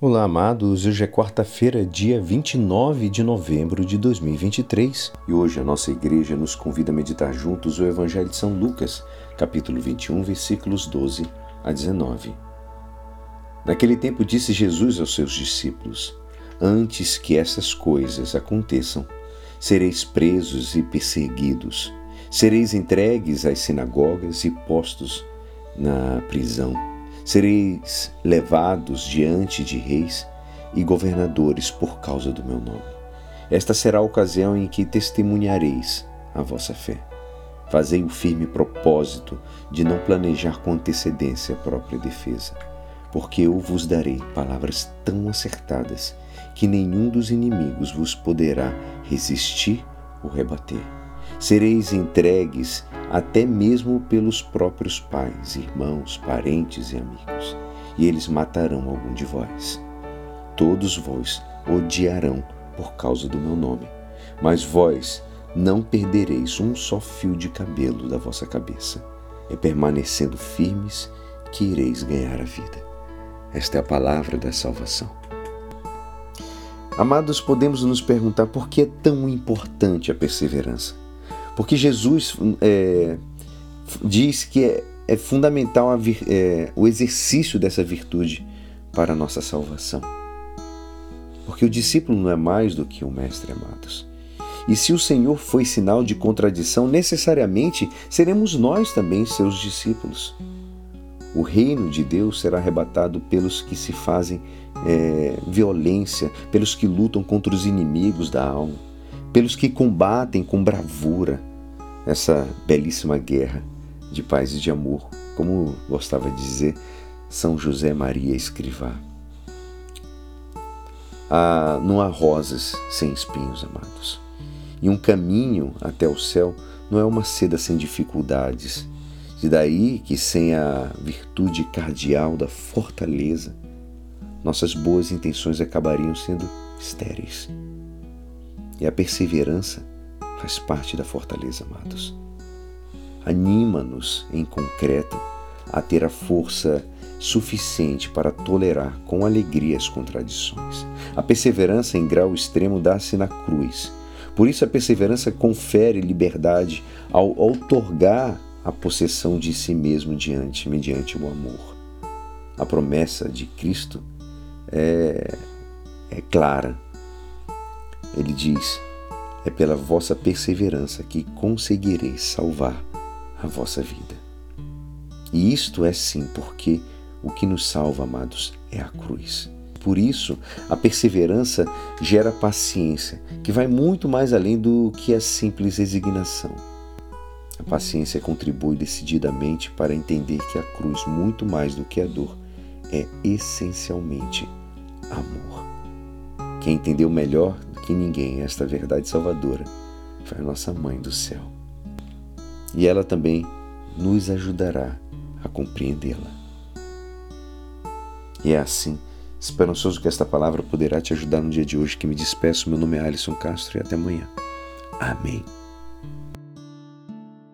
Olá, amados. Hoje é quarta-feira, dia 29 de novembro de 2023, e hoje a nossa igreja nos convida a meditar juntos o Evangelho de São Lucas, capítulo 21, versículos 12 a 19. Naquele tempo disse Jesus aos seus discípulos: Antes que essas coisas aconteçam, sereis presos e perseguidos, sereis entregues às sinagogas e postos na prisão Sereis levados diante de reis e governadores por causa do meu nome. Esta será a ocasião em que testemunhareis a vossa fé. Fazei o firme propósito de não planejar com antecedência a própria defesa, porque eu vos darei palavras tão acertadas que nenhum dos inimigos vos poderá resistir ou rebater. Sereis entregues até mesmo pelos próprios pais, irmãos, parentes e amigos, e eles matarão algum de vós. Todos vós odiarão por causa do meu nome, mas vós não perdereis um só fio de cabelo da vossa cabeça. É permanecendo firmes que ireis ganhar a vida. Esta é a palavra da salvação. Amados, podemos nos perguntar por que é tão importante a perseverança. Porque Jesus é, diz que é, é fundamental é, o exercício dessa virtude para a nossa salvação. Porque o discípulo não é mais do que o mestre, amados. E se o Senhor foi sinal de contradição, necessariamente seremos nós também seus discípulos. O reino de Deus será arrebatado pelos que se fazem é, violência, pelos que lutam contra os inimigos da alma pelos que combatem com bravura essa belíssima guerra de paz e de amor, como gostava de dizer São José Maria Escrivá. Ah, não há rosas sem espinhos, amados. E um caminho até o céu não é uma seda sem dificuldades. E daí que, sem a virtude cardial da fortaleza, nossas boas intenções acabariam sendo estéreis. E a perseverança faz parte da fortaleza, amados. Anima-nos em concreto a ter a força suficiente para tolerar com alegria as contradições. A perseverança em grau extremo dá-se na cruz. Por isso, a perseverança confere liberdade ao outorgar a possessão de si mesmo diante, mediante o amor. A promessa de Cristo é, é clara ele diz: É pela vossa perseverança que conseguireis salvar a vossa vida. E isto é sim porque o que nos salva, amados, é a cruz. Por isso, a perseverança gera paciência, que vai muito mais além do que a simples resignação. A paciência contribui decididamente para entender que a cruz, muito mais do que a dor, é essencialmente amor. Quem entendeu melhor que ninguém esta verdade salvadora foi a nossa Mãe do céu. E ela também nos ajudará a compreendê-la. E é assim, esperançoso que esta palavra poderá te ajudar no dia de hoje que me despeço. Meu nome é Alisson Castro e até amanhã. Amém.